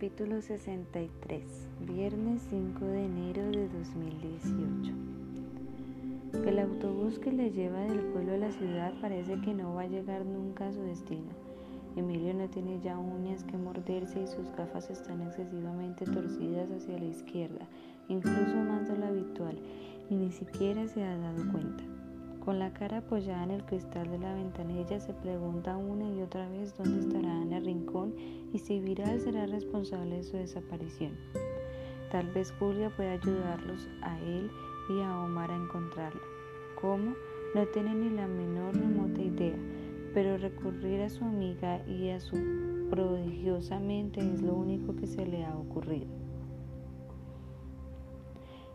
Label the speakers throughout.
Speaker 1: Capítulo 63 Viernes 5 de enero de 2018 El autobús que le lleva del pueblo a la ciudad parece que no va a llegar nunca a su destino. Emilio no tiene ya uñas que morderse y sus gafas están excesivamente torcidas hacia la izquierda, incluso más de lo habitual, y ni siquiera se ha dado cuenta. Con la cara apoyada en el cristal de la ventanilla se pregunta una y otra vez dónde estará Ana Rincón y si Viral será responsable de su desaparición. Tal vez Julia pueda ayudarlos a él y a Omar a encontrarla. ¿Cómo? No tiene ni la menor remota idea, pero recurrir a su amiga y a su prodigiosamente es lo único que se le ha ocurrido.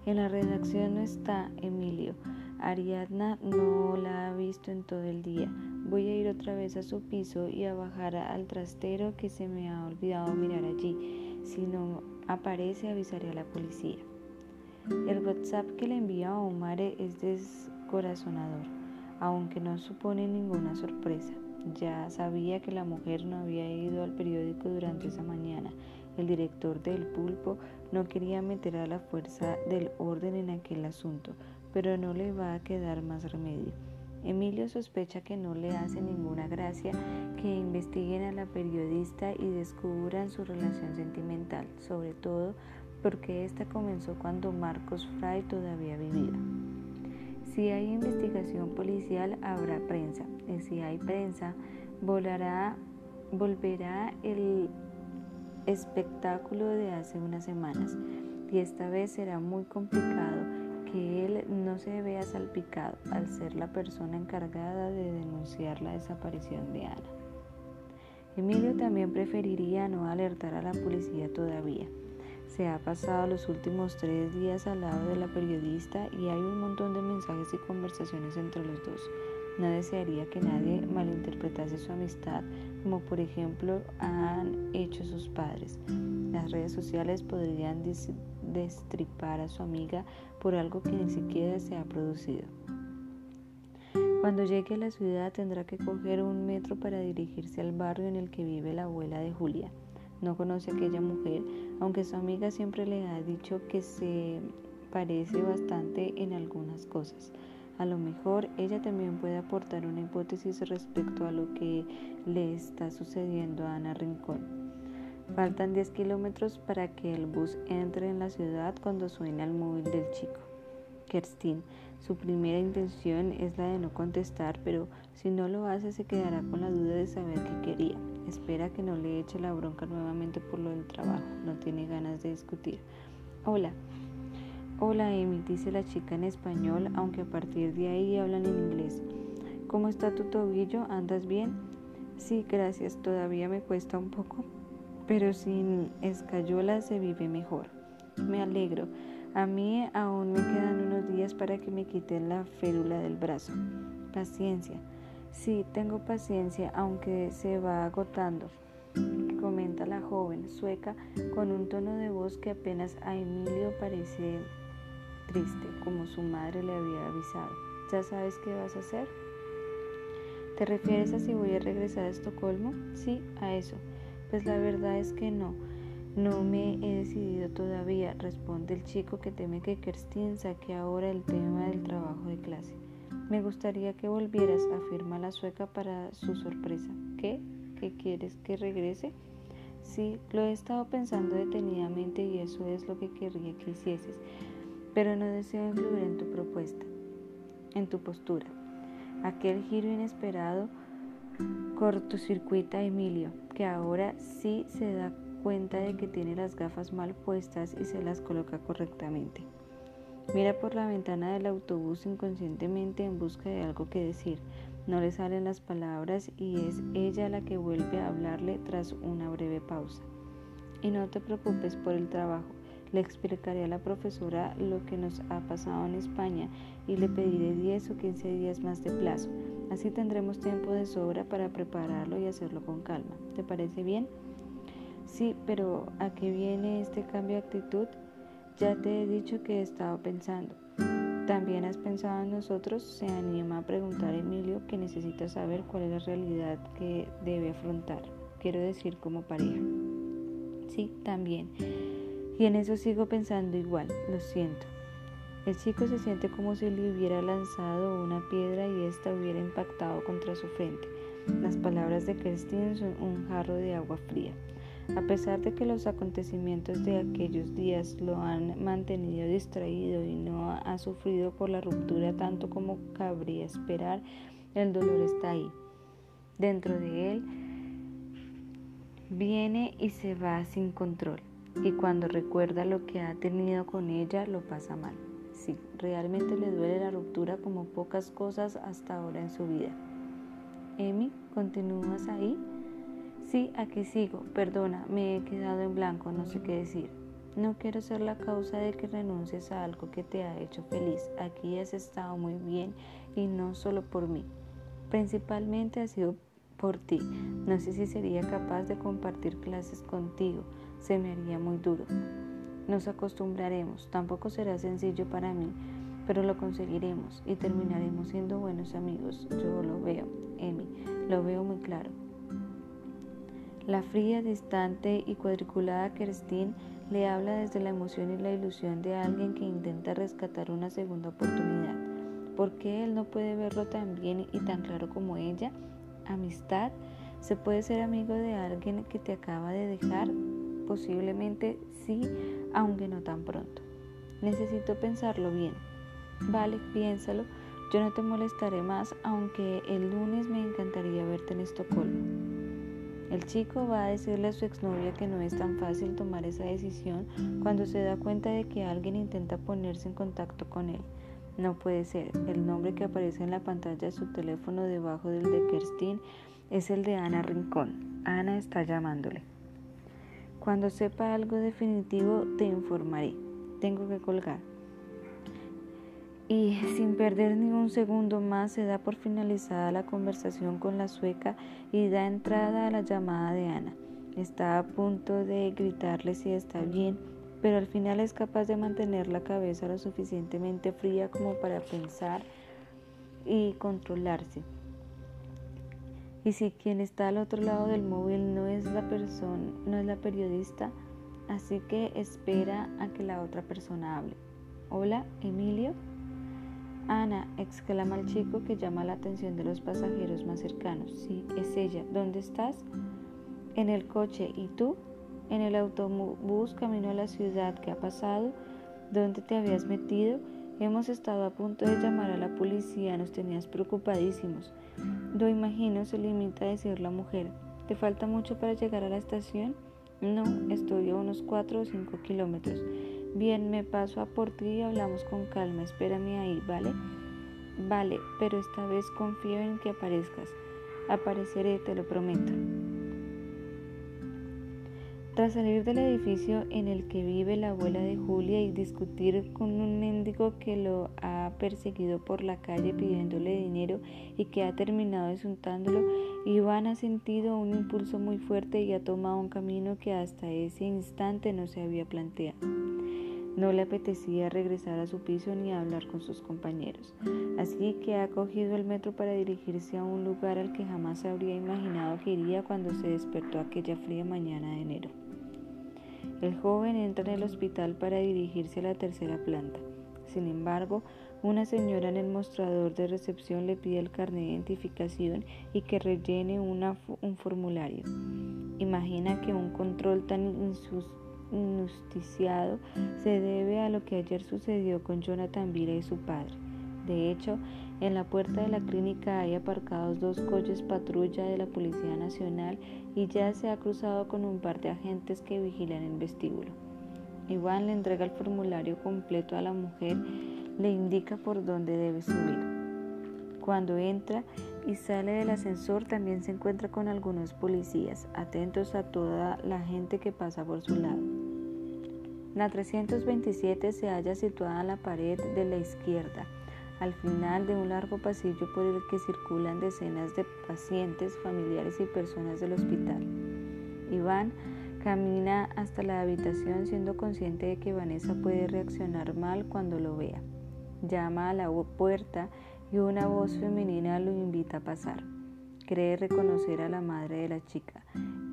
Speaker 1: En la redacción no está Emilio. Ariadna no la ha visto en todo el día. Voy a ir otra vez a su piso y a bajar al trastero que se me ha olvidado mirar allí. Si no aparece avisaré a la policía. El WhatsApp que le envía a Omar es descorazonador, aunque no supone ninguna sorpresa. Ya sabía que la mujer no había ido al periódico durante esa mañana. El director del pulpo no quería meter a la fuerza del orden en aquel asunto, pero no le va a quedar más remedio. Emilio sospecha que no le hace ninguna gracia que investiguen a la periodista y descubran su relación sentimental, sobre todo porque esta comenzó cuando Marcos Fray todavía vivía. Si hay investigación policial, habrá prensa, y si hay prensa, volverá el espectáculo de hace unas semanas, y esta vez será muy complicado él no se vea salpicado al ser la persona encargada de denunciar la desaparición de Ana. Emilio también preferiría no alertar a la policía todavía. Se ha pasado los últimos tres días al lado de la periodista y hay un montón de mensajes y conversaciones entre los dos. No desearía que nadie malinterpretase su amistad, como por ejemplo han hecho sus padres. Las redes sociales podrían destripar a su amiga por algo que ni siquiera se ha producido. Cuando llegue a la ciudad tendrá que coger un metro para dirigirse al barrio en el que vive la abuela de Julia. No conoce a aquella mujer, aunque su amiga siempre le ha dicho que se parece bastante en algunas cosas. A lo mejor ella también puede aportar una hipótesis respecto a lo que le está sucediendo a Ana Rincón. Faltan 10 kilómetros para que el bus entre en la ciudad cuando suena el móvil del chico. Kerstin, su primera intención es la de no contestar, pero si no lo hace se quedará con la duda de saber qué quería. Espera que no le eche la bronca nuevamente por lo del trabajo. No tiene ganas de discutir. Hola. Hola Amy, dice la chica en español, aunque a partir de ahí hablan en inglés. ¿Cómo está tu tobillo? ¿Andas bien? Sí, gracias. Todavía me cuesta un poco pero sin escayola se vive mejor. Me alegro. A mí aún me quedan unos días para que me quiten la férula del brazo. Paciencia. Sí, tengo paciencia, aunque se va agotando, comenta la joven sueca con un tono de voz que apenas a Emilio parece triste, como su madre le había avisado. ¿Ya sabes qué vas a hacer? ¿Te refieres a si voy a regresar a Estocolmo? Sí, a eso. Pues la verdad es que no. No me he decidido todavía, responde el chico que teme que Kerstin saque ahora el tema del trabajo de clase. Me gustaría que volvieras, afirma la sueca para su sorpresa. ¿Qué? ¿Qué quieres que regrese? Sí, lo he estado pensando detenidamente y eso es lo que querría que hicieses, pero no deseo influir en tu propuesta, en tu postura. Aquel giro inesperado cortocircuita a Emilio, que ahora sí se da cuenta de que tiene las gafas mal puestas y se las coloca correctamente. Mira por la ventana del autobús inconscientemente en busca de algo que decir. No le salen las palabras y es ella la que vuelve a hablarle tras una breve pausa. Y no te preocupes por el trabajo. Le explicaré a la profesora lo que nos ha pasado en España y le pediré 10 o 15 días más de plazo. Así tendremos tiempo de sobra para prepararlo y hacerlo con calma. ¿Te parece bien? Sí, pero ¿a qué viene este cambio de actitud? Ya te he dicho que he estado pensando. ¿También has pensado en nosotros? Se anima a preguntar Emilio que necesita saber cuál es la realidad que debe afrontar. Quiero decir como pareja. Sí, también. Y en eso sigo pensando igual, lo siento. El chico se siente como si le hubiera lanzado una piedra y ésta hubiera impactado contra su frente. Las palabras de Kerstin son un jarro de agua fría. A pesar de que los acontecimientos de aquellos días lo han mantenido distraído y no ha sufrido por la ruptura tanto como cabría esperar, el dolor está ahí. Dentro de él viene y se va sin control. Y cuando recuerda lo que ha tenido con ella, lo pasa mal sí, realmente le duele la ruptura como pocas cosas hasta ahora en su vida. Emi, ¿continúas ahí? Sí, aquí sigo. Perdona, me he quedado en blanco, no sé qué decir. No quiero ser la causa de que renuncies a algo que te ha hecho feliz. Aquí has estado muy bien y no solo por mí. Principalmente ha sido por ti. No sé si sería capaz de compartir clases contigo. Se me haría muy duro. Nos acostumbraremos, tampoco será sencillo para mí, pero lo conseguiremos y terminaremos siendo buenos amigos. Yo lo veo, Emi, lo veo muy claro. La fría, distante y cuadriculada Kerstin le habla desde la emoción y la ilusión de alguien que intenta rescatar una segunda oportunidad. ¿Por qué él no puede verlo tan bien y tan claro como ella? Amistad. ¿Se puede ser amigo de alguien que te acaba de dejar? Posiblemente sí, aunque no tan pronto. Necesito pensarlo bien. Vale, piénsalo. Yo no te molestaré más, aunque el lunes me encantaría verte en Estocolmo. El chico va a decirle a su exnovia que no es tan fácil tomar esa decisión cuando se da cuenta de que alguien intenta ponerse en contacto con él. No puede ser. El nombre que aparece en la pantalla de su teléfono debajo del de Kerstin es el de Ana Rincón. Ana está llamándole. Cuando sepa algo definitivo te informaré. Tengo que colgar. Y sin perder ni un segundo más se da por finalizada la conversación con la sueca y da entrada a la llamada de Ana. Está a punto de gritarle si está bien, pero al final es capaz de mantener la cabeza lo suficientemente fría como para pensar y controlarse. Y si quien está al otro lado del móvil no es la persona, no es la periodista, así que espera a que la otra persona hable. Hola, Emilio. Ana, exclama el chico que llama la atención de los pasajeros más cercanos. Sí, es ella. ¿Dónde estás? En el coche. ¿Y tú? En el autobús camino a la ciudad. ¿Qué ha pasado? ¿Dónde te habías metido? Hemos estado a punto de llamar a la policía, nos tenías preocupadísimos. Lo imagino, se limita a decir la mujer. ¿Te falta mucho para llegar a la estación? No, estoy a unos 4 o 5 kilómetros. Bien, me paso a por ti y hablamos con calma. Espérame ahí, ¿vale? Vale, pero esta vez confío en que aparezcas. Apareceré, te lo prometo. Tras salir del edificio en el que vive la abuela de Julia y discutir con un mendigo que lo ha perseguido por la calle pidiéndole dinero y que ha terminado insultándolo, Iván ha sentido un impulso muy fuerte y ha tomado un camino que hasta ese instante no se había planteado. No le apetecía regresar a su piso ni hablar con sus compañeros, así que ha cogido el metro para dirigirse a un lugar al que jamás habría imaginado que iría cuando se despertó aquella fría mañana de enero. El joven entra en el hospital para dirigirse a la tercera planta. Sin embargo, una señora en el mostrador de recepción le pide el carnet de identificación y que rellene un formulario. Imagina que un control tan injusticiado se debe a lo que ayer sucedió con Jonathan Vila y su padre. De hecho, en la puerta de la clínica hay aparcados dos coches patrulla de la Policía Nacional y ya se ha cruzado con un par de agentes que vigilan el vestíbulo. Iván le entrega el formulario completo a la mujer, le indica por dónde debe subir. Cuando entra y sale del ascensor también se encuentra con algunos policías, atentos a toda la gente que pasa por su lado. La 327 se halla situada en la pared de la izquierda al final de un largo pasillo por el que circulan decenas de pacientes, familiares y personas del hospital. Iván camina hasta la habitación siendo consciente de que Vanessa puede reaccionar mal cuando lo vea. Llama a la puerta y una voz femenina lo invita a pasar. Cree reconocer a la madre de la chica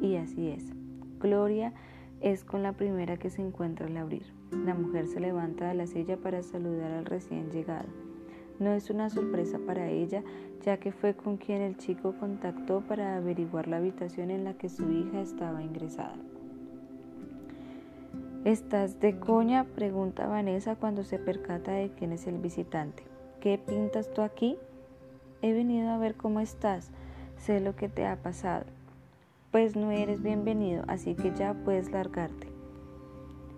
Speaker 1: y así es. Gloria es con la primera que se encuentra al abrir. La mujer se levanta de la silla para saludar al recién llegado. No es una sorpresa para ella, ya que fue con quien el chico contactó para averiguar la habitación en la que su hija estaba ingresada. ¿Estás de coña? pregunta Vanessa cuando se percata de quién es el visitante. ¿Qué pintas tú aquí? He venido a ver cómo estás. Sé lo que te ha pasado pues no eres bienvenido, así que ya puedes largarte.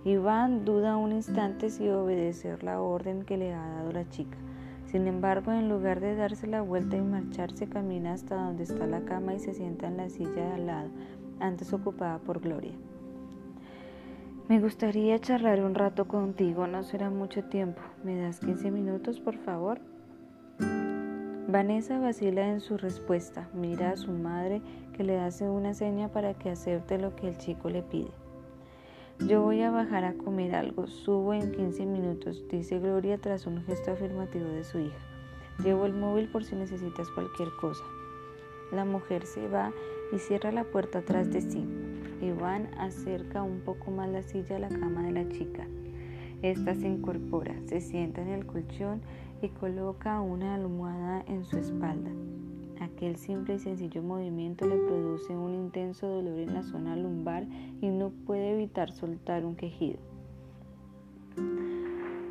Speaker 1: Iván duda un instante si obedecer la orden que le ha dado la chica. Sin embargo, en lugar de darse la vuelta y marcharse, camina hasta donde está la cama y se sienta en la silla de al lado, antes ocupada por Gloria. Me gustaría charlar un rato contigo, no será mucho tiempo. ¿Me das 15 minutos, por favor? Vanessa vacila en su respuesta, mira a su madre que le hace una seña para que acepte lo que el chico le pide. Yo voy a bajar a comer algo, subo en 15 minutos, dice Gloria tras un gesto afirmativo de su hija. Llevo el móvil por si necesitas cualquier cosa. La mujer se va y cierra la puerta atrás de sí. Iván acerca un poco más la silla a la cama de la chica. Esta se incorpora, se sienta en el colchón y coloca una almohada en su espalda. Aquel simple y sencillo movimiento le produce un intenso dolor en la zona lumbar y no puede evitar soltar un quejido.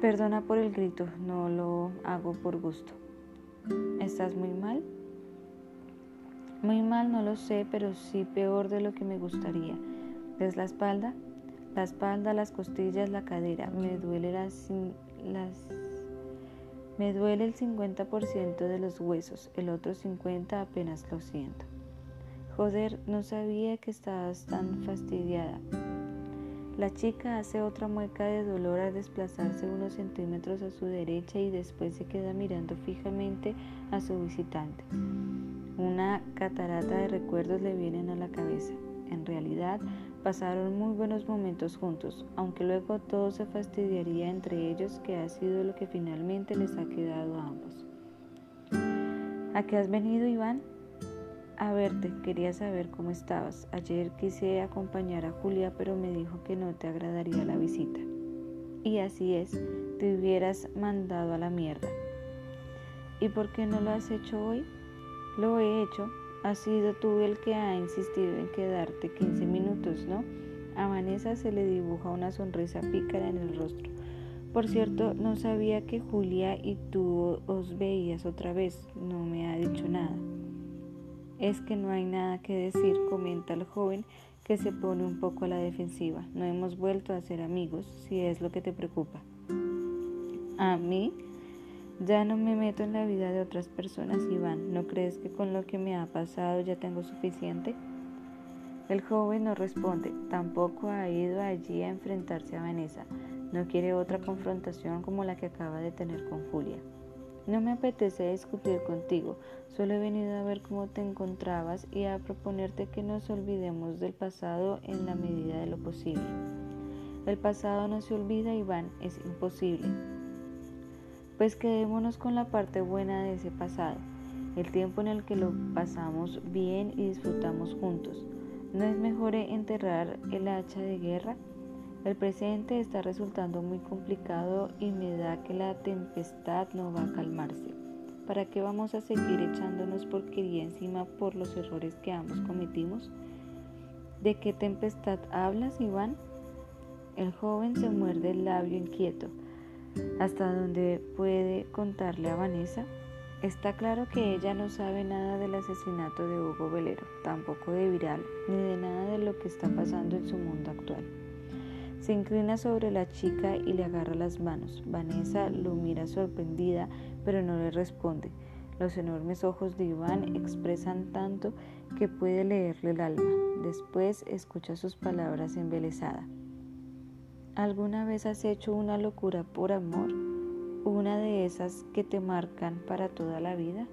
Speaker 1: Perdona por el grito, no lo hago por gusto. ¿Estás muy mal? Muy mal no lo sé, pero sí peor de lo que me gustaría. ¿Ves la espalda? La espalda, las costillas, la cadera. Me duele las, las me duele el 50% de los huesos, el otro 50% apenas lo siento. Joder, no sabía que estabas tan fastidiada. La chica hace otra mueca de dolor al desplazarse unos centímetros a su derecha y después se queda mirando fijamente a su visitante. Una catarata de recuerdos le vienen a la cabeza. En realidad, pasaron muy buenos momentos juntos, aunque luego todo se fastidiaría entre ellos, que ha sido lo que finalmente les ha quedado a ambos. ¿A qué has venido, Iván? A verte, quería saber cómo estabas. Ayer quise acompañar a Julia, pero me dijo que no te agradaría la visita. Y así es, te hubieras mandado a la mierda. ¿Y por qué no lo has hecho hoy? Lo he hecho, ha sido tú el que ha insistido en quedarte 15 minutos, ¿no? A Vanessa se le dibuja una sonrisa pícara en el rostro. Por cierto, no sabía que Julia y tú os veías otra vez. No me ha dicho nada. Es que no hay nada que decir, comenta el joven que se pone un poco a la defensiva. No hemos vuelto a ser amigos, si es lo que te preocupa. ¿A mí? Ya no me meto en la vida de otras personas, Iván. ¿No crees que con lo que me ha pasado ya tengo suficiente? El joven no responde. Tampoco ha ido allí a enfrentarse a Vanessa. No quiere otra confrontación como la que acaba de tener con Julia. No me apetece discutir contigo, solo he venido a ver cómo te encontrabas y a proponerte que nos olvidemos del pasado en la medida de lo posible. El pasado no se olvida, Iván, es imposible. Pues quedémonos con la parte buena de ese pasado, el tiempo en el que lo pasamos bien y disfrutamos juntos. ¿No es mejor enterrar el hacha de guerra? El presente está resultando muy complicado y me da que la tempestad no va a calmarse. ¿Para qué vamos a seguir echándonos porquería encima por los errores que ambos cometimos? ¿De qué tempestad hablas, Iván? El joven se muerde el labio inquieto hasta donde puede contarle a Vanessa. Está claro que ella no sabe nada del asesinato de Hugo Velero, tampoco de Viral, ni de nada de lo que está pasando en su mundo actual. Se inclina sobre la chica y le agarra las manos. Vanessa lo mira sorprendida, pero no le responde. Los enormes ojos de Iván expresan tanto que puede leerle el alma. Después escucha sus palabras embelesada. ¿Alguna vez has hecho una locura por amor? ¿Una de esas que te marcan para toda la vida?